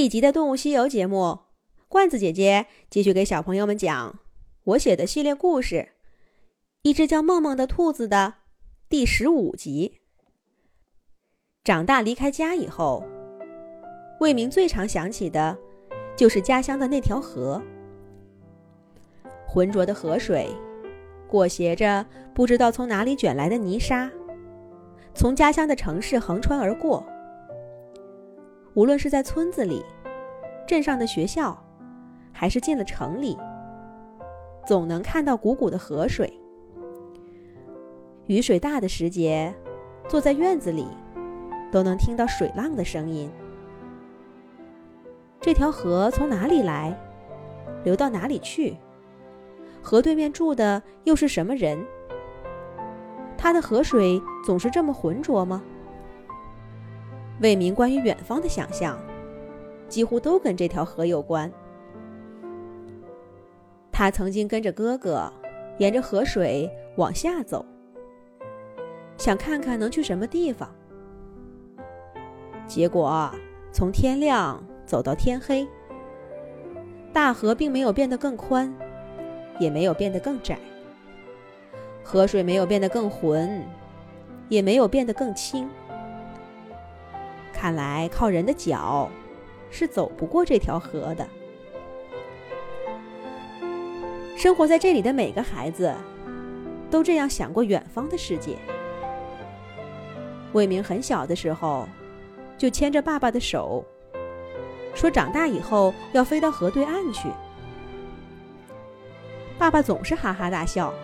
一集的《动物西游》节目，罐子姐姐继续给小朋友们讲我写的系列故事《一只叫梦梦的兔子》的第十五集。长大离开家以后，魏明最常想起的，就是家乡的那条河。浑浊的河水，裹挟着不知道从哪里卷来的泥沙，从家乡的城市横穿而过。无论是在村子里、镇上的学校，还是进了城里，总能看到汩汩的河水。雨水大的时节，坐在院子里，都能听到水浪的声音。这条河从哪里来，流到哪里去？河对面住的又是什么人？它的河水总是这么浑浊吗？魏明关于远方的想象，几乎都跟这条河有关。他曾经跟着哥哥，沿着河水往下走，想看看能去什么地方。结果从天亮走到天黑，大河并没有变得更宽，也没有变得更窄；河水没有变得更浑，也没有变得更清。看来靠人的脚是走不过这条河的。生活在这里的每个孩子都这样想过远方的世界。魏明很小的时候就牵着爸爸的手，说长大以后要飞到河对岸去。爸爸总是哈哈大笑，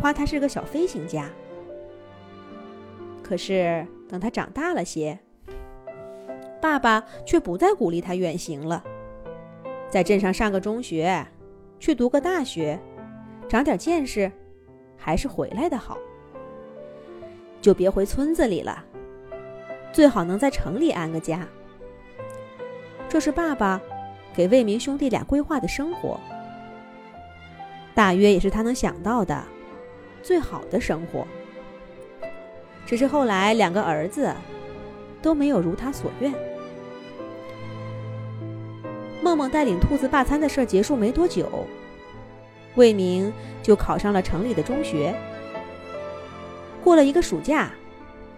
夸他是个小飞行家。可是等他长大了些，爸爸却不再鼓励他远行了，在镇上上个中学，去读个大学，长点见识，还是回来的好。就别回村子里了，最好能在城里安个家。这是爸爸给魏明兄弟俩规划的生活，大约也是他能想到的最好的生活。只是后来两个儿子都没有如他所愿。梦梦带领兔子罢餐的事儿结束没多久，魏明就考上了城里的中学。过了一个暑假，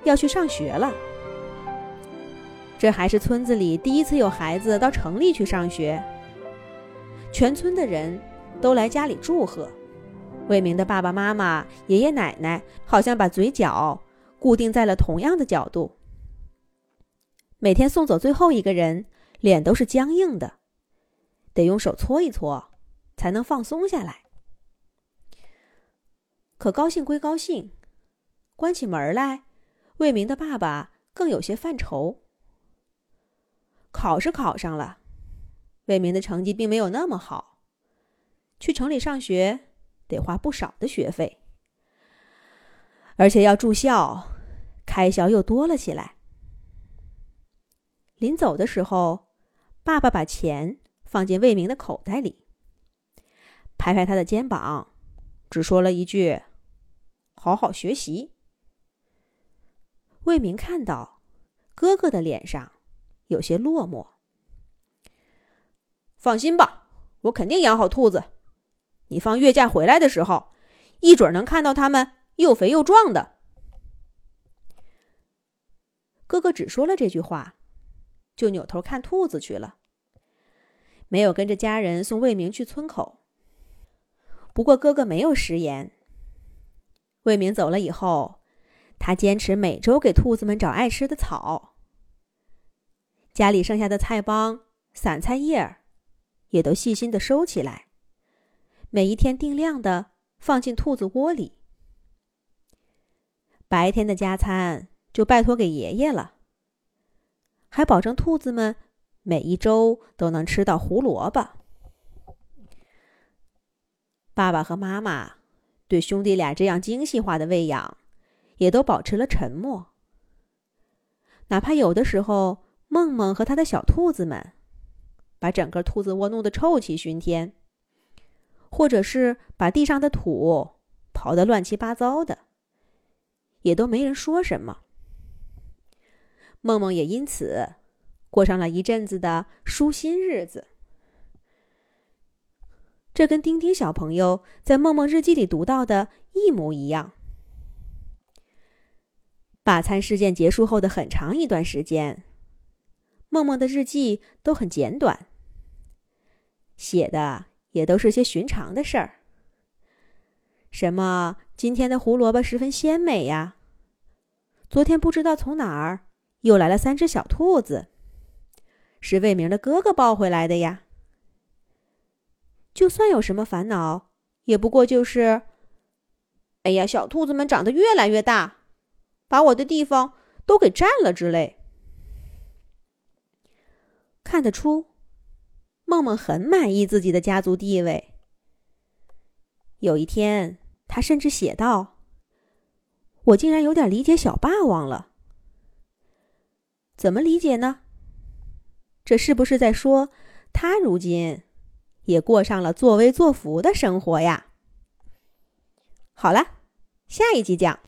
要去上学了。这还是村子里第一次有孩子到城里去上学。全村的人都来家里祝贺。魏明的爸爸妈妈、爷爷奶奶好像把嘴角固定在了同样的角度。每天送走最后一个人，脸都是僵硬的。得用手搓一搓，才能放松下来。可高兴归高兴，关起门来，魏明的爸爸更有些犯愁。考是考上了，魏明的成绩并没有那么好，去城里上学得花不少的学费，而且要住校，开销又多了起来。临走的时候，爸爸把钱。放进魏明的口袋里，拍拍他的肩膀，只说了一句：“好好学习。”魏明看到哥哥的脸上有些落寞。放心吧，我肯定养好兔子。你放月假回来的时候，一准能看到它们又肥又壮的。哥哥只说了这句话，就扭头看兔子去了。没有跟着家人送魏明去村口。不过哥哥没有食言。魏明走了以后，他坚持每周给兔子们找爱吃的草。家里剩下的菜帮、散菜叶儿，也都细心的收起来，每一天定量的放进兔子窝里。白天的加餐就拜托给爷爷了，还保证兔子们。每一周都能吃到胡萝卜。爸爸和妈妈对兄弟俩这样精细化的喂养，也都保持了沉默。哪怕有的时候，梦梦和他的小兔子们把整个兔子窝弄得臭气熏天，或者是把地上的土刨得乱七八糟的，也都没人说什么。梦梦也因此。过上了一阵子的舒心日子。这跟丁丁小朋友在梦梦日记里读到的一模一样。罢餐事件结束后的很长一段时间，梦梦的日记都很简短，写的也都是些寻常的事儿。什么今天的胡萝卜十分鲜美呀？昨天不知道从哪儿又来了三只小兔子，是魏明的哥哥抱回来的呀。就算有什么烦恼，也不过就是，哎呀，小兔子们长得越来越大，把我的地方都给占了之类。看得出，梦梦很满意自己的家族地位。有一天，他甚至写道：“我竟然有点理解小霸王了。怎么理解呢？这是不是在说他如今？”也过上了作威作福的生活呀。好了，下一集讲。